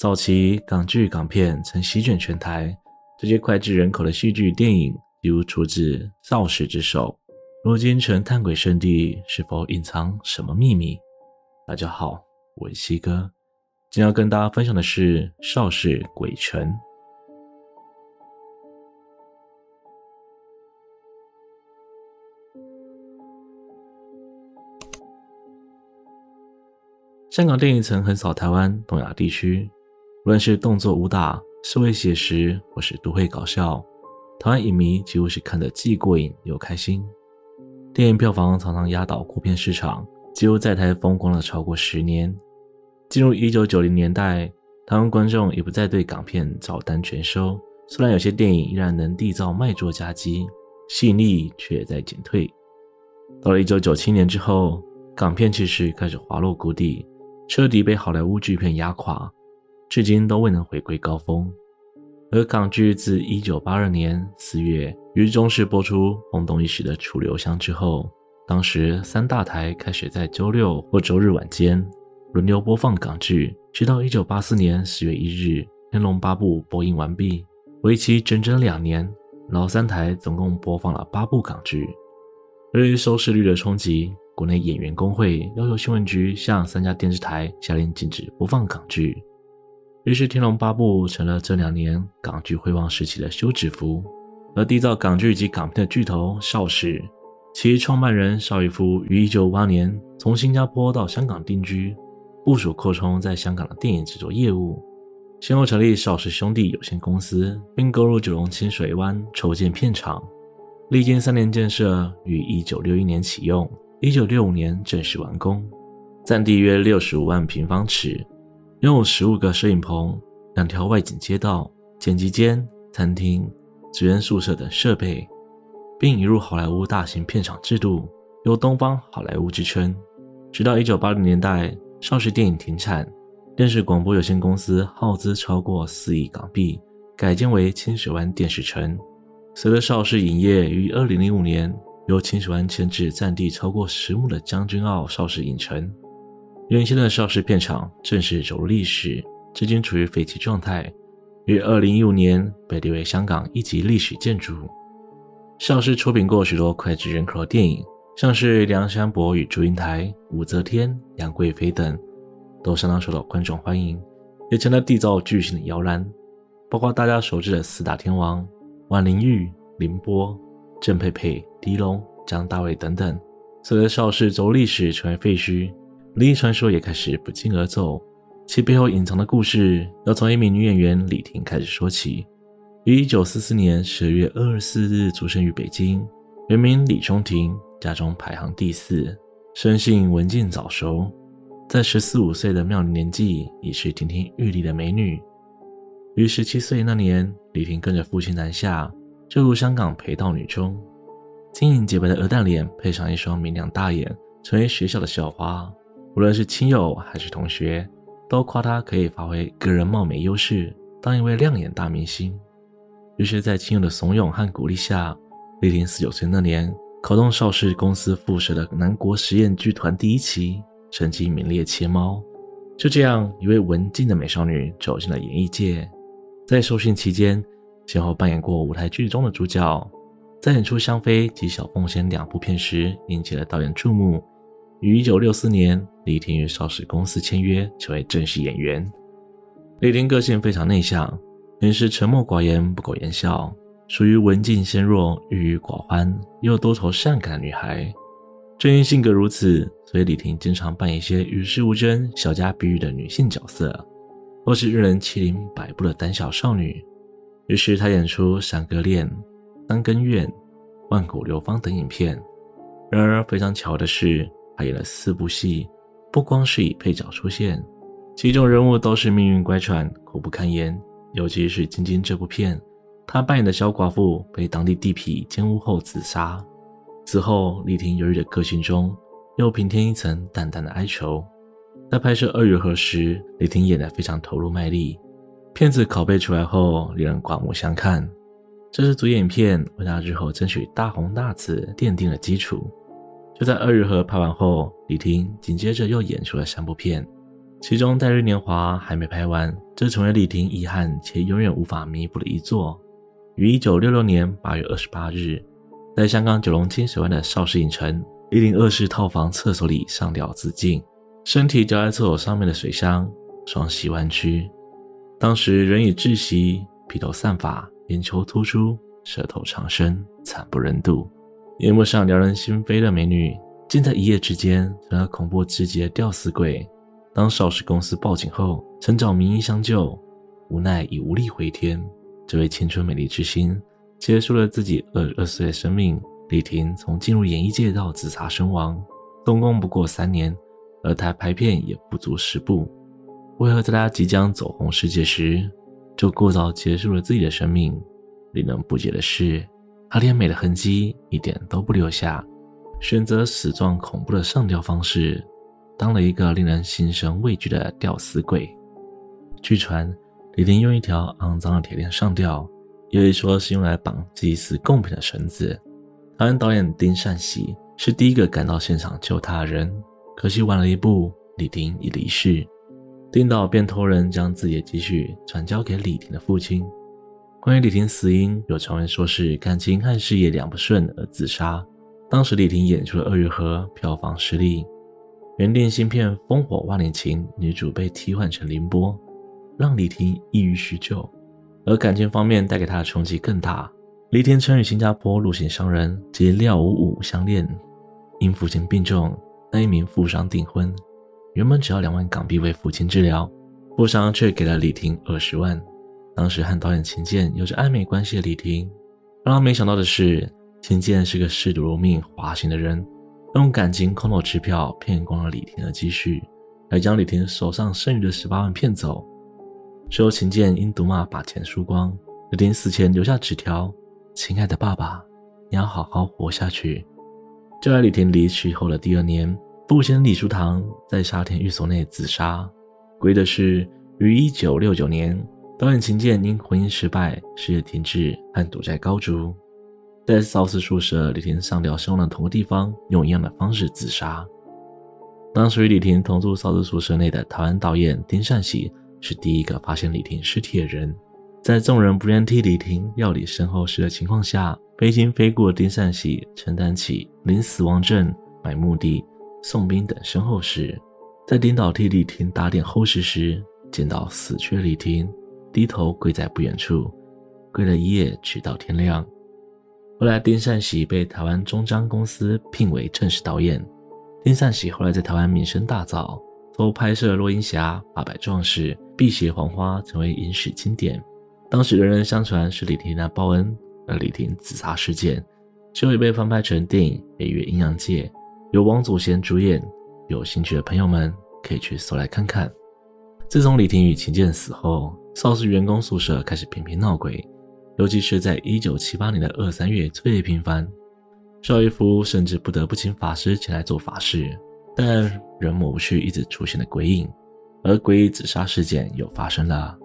早期港剧港片曾席卷全台，这些脍炙人口的戏剧电影几乎出自邵氏之手。如今成探鬼圣地，是否隐藏什么秘密？大家好，我是西哥，今天要跟大家分享的是邵氏鬼城。香港电影曾横扫台湾、东亚地区，无论是动作武打、社会写实，或是都会搞笑，台湾影迷几乎是看得既过瘾又开心。电影票房常常压倒国片市场，几乎在台风光了超过十年。进入一九九零年代，台湾观众也不再对港片照单全收，虽然有些电影依然能缔造卖座佳绩，吸引力却也在减退。到了一九九七年之后，港片气势开始滑落谷底。彻底被好莱坞巨片压垮，至今都未能回归高峰。而港剧自1982年4月于中视播出轰动一时的《楚留香》之后，当时三大台开始在周六或周日晚间轮流播放港剧，直到1984年10月1日《天龙八部》播映完毕，为期整整两年，老三台总共播放了八部港剧。由于收视率的冲击，国内演员工会要求新闻局向三家电视台下令禁止播放港剧，于是《天龙八部》成了这两年港剧辉煌时期的休止符。而缔造港剧及港片的巨头邵氏，其创办人邵逸夫于1958年从新加坡到香港定居，部署扩充在香港的电影制作业务，先后成立邵氏兄弟有限公司，并购入九龙清水湾筹建片场，历经三年建设，于1961年启用。一九六五年正式完工，占地约六十五万平方尺，拥有十五个摄影棚、两条外景街道、剪辑间、餐厅、职员宿舍等设备，并引入好莱坞大型片场制度，有“东方好莱坞”之称。直到一九八零年代，邵氏电影停产，电视广播有限公司耗资超过四亿港币，改建为清水湾电视城。随着邵氏影业于二零零五年。由清水湾迁至占地超过十亩的将军澳邵氏影城，原先的邵氏片场正式走入历史，至今处于废弃状态。于二零一五年被列为香港一级历史建筑。邵氏出品过许多脍炙人口的电影，像是《梁山伯与祝英台》《武则天》《杨贵妃》等，都相当受到观众欢迎，也成了缔造巨星的摇篮。包括大家熟知的四大天王：万玲玉、凌波。郑佩佩、狄龙、张大伟等等，随着邵氏走入历史成为废墟，灵异传说也开始不胫而走。其背后隐藏的故事，要从一名女演员李婷开始说起。于1944年12月24日出生于北京，原名李中婷，家中排行第四，生性文静早熟，在十四五岁的妙龄年纪已是亭亭玉立的美女。于十七岁那年，李婷跟着父亲南下。就入香港陪道女中，晶莹洁白的鹅蛋脸配上一双明亮大眼，成为学校的校花。无论是亲友还是同学，都夸她可以发挥个人貌美优势，当一位亮眼大明星。于是，在亲友的怂恿和鼓励下，李婷十九岁那年考中邵氏公司附设的南国实验剧团第一期，成绩名列前茅。就这样，一位文静的美少女走进了演艺界。在受训期间，先后扮演过舞台剧中的主角，在演出《香妃》及《小凤仙》两部片时，引起了导演注目。于1964年，李婷与邵氏公司签约，成为正式演员。李婷个性非常内向，平时沉默寡言，不苟言笑，属于文静纤弱、郁郁寡欢又多愁善感的女孩。正因性格如此，所以李婷经常扮一些与世无争、小家碧玉的女性角色，或是任人欺凌摆布的胆小少女。于是她演出《山歌恋》《三更怨》《万古流芳》等影片。然而非常巧的是，他演了四部戏，不光是以配角出现，其中人物都是命运乖舛、苦不堪言。尤其是《晶晶》这部片，他扮演的小寡妇被当地地痞奸污后自杀。此后，李婷忧郁的个性中又平添一层淡淡的哀愁。在拍摄《二月河》时，李婷演得非常投入卖力。片子拷贝出来后，令人刮目相看。这支主演片为他日后争取大红大紫奠定了基础。就在《二日河》拍完后，李婷紧接着又演出了三部片，其中《待日年华》还没拍完，这成为李婷遗憾且永远无法弥补的一作。于一九六六年八月二十八日，在香港九龙清水湾的邵氏影城，一零二室套房厕所里上吊自尽，身体吊在厕所上面的水箱，双膝弯曲。当时人已窒息，披头散发，眼球突出，舌头长伸，惨不忍睹。荧幕上撩人心扉的美女，竟在一夜之间成了恐怖至极的吊死鬼。当邵氏公司报警后，曾找名医相救，无奈已无力回天。这位青春美丽之星结束了自己二十二岁的生命。李婷从进入演艺界到自杀身亡，动工不过三年，而她拍片也不足十部。为何在她即将走红世界时，就过早结束了自己的生命？令人不解的是，她连美的痕迹一点都不留下，选择死状恐怖的上吊方式，当了一个令人心生畏惧的吊死鬼。据传，李婷用一条肮脏的铁链上吊，有一说是用来绑祭祀贡品的绳子。台湾导演丁善喜是第一个赶到现场救她的人，可惜晚了一步，李婷已离世。丁导便托人将自己的积蓄转交给李婷的父亲。关于李婷死因，有传闻说是感情和事业两不顺而自杀。当时李婷演出了《二月河》，票房失利。原定新片《烽火万里情》女主被替换成凌波，让李婷抑郁许久。而感情方面带给她的冲击更大。李婷曾与新加坡陆行商人及廖五五相恋，因父亲病重，那一名富商订婚。原本只要两万港币为父亲治疗，富商却给了李婷二十万。当时和导演秦剑有着暧昧关系的李婷，让他没想到的是，秦剑是个嗜赌如命、花心的人，用感情空头支票骗光了李婷的积蓄，还将李婷手上剩余的十八万骗走。之后秦剑因毒骂把钱输光，李婷死前留下纸条：“亲爱的爸爸，你要好好活下去。”就在李婷离去后的第二年。父亲李叔堂在沙田寓所内自杀。诡异的是，于一九六九年，导演秦剑因婚姻失败、事业停滞和赌债高筑，在少司宿舍李婷上吊身亡的同个地方，用一样的方式自杀。当时与李婷同住少司宿舍内的台湾导演丁善喜是第一个发现李婷尸体的人。在众人不愿替李婷料理身后事的情况下，非亲非故的丁善喜承担起领死亡证、买墓地。送殡等身后事，在领导替李婷打点后事时，见到死去的李婷低头跪在不远处，跪了一夜，直到天亮。后来，丁善喜被台湾中彰公司聘为正式导演。丁善喜后来在台湾名声大噪，都拍摄《落英侠》《八百壮士》《碧血黄花》成为影史经典。当时人人相传是李婷来报恩，而李婷自杀事件，之后也被翻拍成电影《北越阴阳界》。由王祖贤主演，有兴趣的朋友们可以去搜来看看。自从李婷与秦剑死后，邵氏员工宿舍开始频频闹鬼，尤其是在一九七八年的二三月最为频繁。邵逸夫甚至不得不请法师前来做法事，但仍抹不去一直出现的鬼影。而诡异自杀事件又发生了，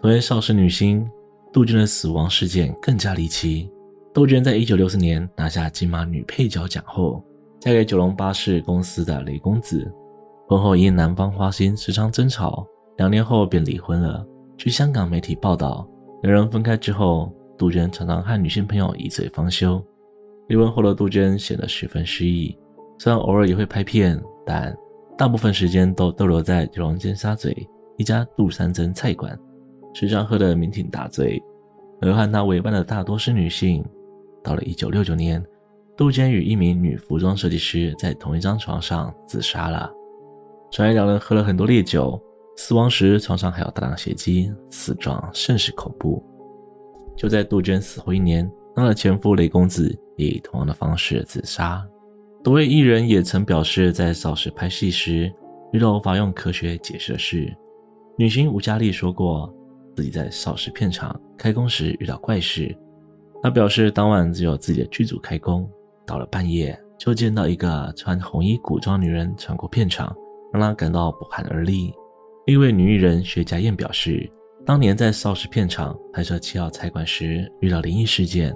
同为邵氏女星杜鹃的死亡事件更加离奇。杜鹃在一九六四年拿下金马女配角奖后。嫁给九龙巴士公司的雷公子，婚后因男方花心时常争吵，两年后便离婚了。据香港媒体报道，两人分开之后，杜鹃常常和女性朋友一醉方休。离婚后的杜鹃显得十分失意，虽然偶尔也会拍片，但大部分时间都逗留在九龙尖沙咀一家杜三珍菜馆，时常喝得酩酊大醉。而和他为伴的大多是女性。到了一九六九年。杜鹃与一名女服装设计师在同一张床上自杀了。传言两人喝了很多烈酒，死亡时床上还有大量血迹，死状甚是恐怖。就在杜鹃死后一年，她的前夫雷公子也以同样的方式自杀。多位艺人也曾表示，在邵氏拍戏时遇到无法用科学解释的事。女星吴佳丽说过，自己在邵氏片场开工时遇到怪事。她表示，当晚只有自己的剧组开工。到了半夜，就见到一个穿红衣古装女人穿过片场，让她感到不寒而栗。一位女艺人薛家燕表示，当年在邵氏片场拍摄七号菜馆时遇到灵异事件，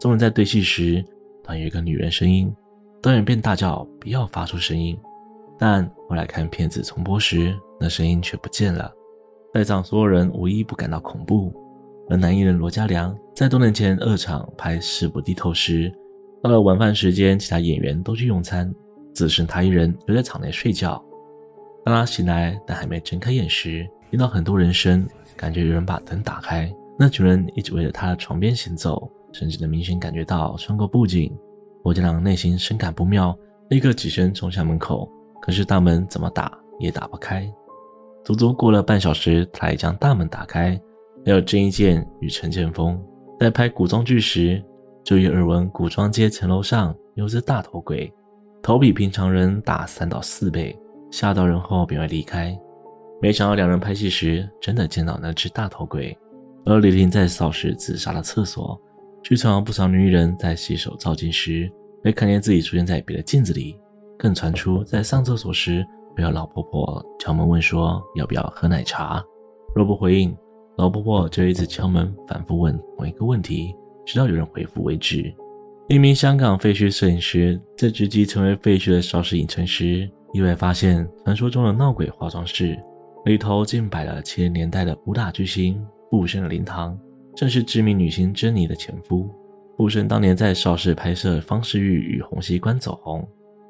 众人在对戏时，突然有一个女人声音，导演便大叫不要发出声音。但后来看片子重播时，那声音却不见了。在场所有人无一不感到恐怖。而男艺人罗嘉良在多年前二厂拍《誓不低头》时，到了晚饭时间，其他演员都去用餐，只剩他一人留在场内睡觉。当他醒来，但还没睁开眼时，听到很多人声，感觉有人把灯打开。那群人一直围着他的床边行走，甚至能明显感觉到穿过布景。罗嘉良内心深感不妙，立刻起身冲向门口，可是大门怎么打也打不开。足足过了半小时，才将大门打开。还有郑伊健与陈建锋在拍古装剧时，就有耳闻古装街层楼上有只大头鬼，头比平常人大三到四倍。吓到人后便会离开，没想到两人拍戏时真的见到那只大头鬼。而李婷在扫拾自杀的厕所，剧场不少女艺人在洗手照镜时，会看见自己出现在别的镜子里，更传出在上厕所时会有老婆婆敲门问说要不要喝奶茶，若不回应，老婆婆就一直敲门反复问同一个问题，直到有人回复为止。一名香港废墟摄影师在直击成为废墟的邵氏影城时，意外发现传说中的闹鬼化妆室里头竟摆了七零年代的武打巨星傅声的灵堂，正是知名女星珍妮的前夫。傅声当年在邵氏拍摄《方世玉与洪熙官》走红，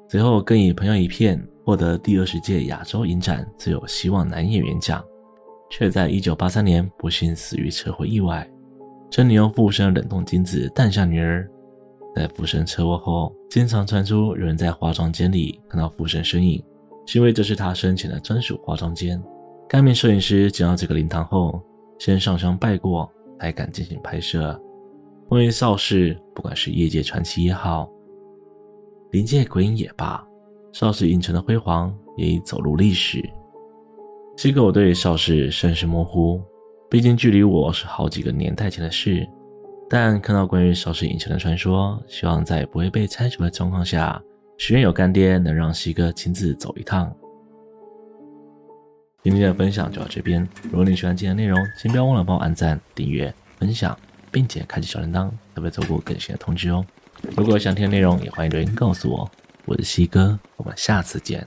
随后更以《朋友一片》获得第二十届亚洲影展最有希望男演员奖，却在一九八三年不幸死于车祸意外。珍妮用傅声冷冻精子诞下女儿。在傅声车祸后，经常传出有人在化妆间里看到傅声身影，是因为这是他生前的专属化妆间。该名摄影师见到这个灵堂后，先上香拜过，才敢进行拍摄。关于邵氏，不管是业界传奇也好，灵界鬼影也罢，邵氏影城的辉煌也已走入历史。这个我对邵氏甚是模糊，毕竟距离我是好几个年代前的事。但看到关于邵氏影城的传说，希望在不会被拆除的状况下，许愿有干爹能让西哥亲自走一趟。今天的分享就到这边，如果你喜欢今天的内容，请不要忘了帮我按赞、订阅、分享，并且开启小铃铛，才不会错过更新的通知哦。如果想听的内容，也欢迎留言告诉我。我是西哥，我们下次见。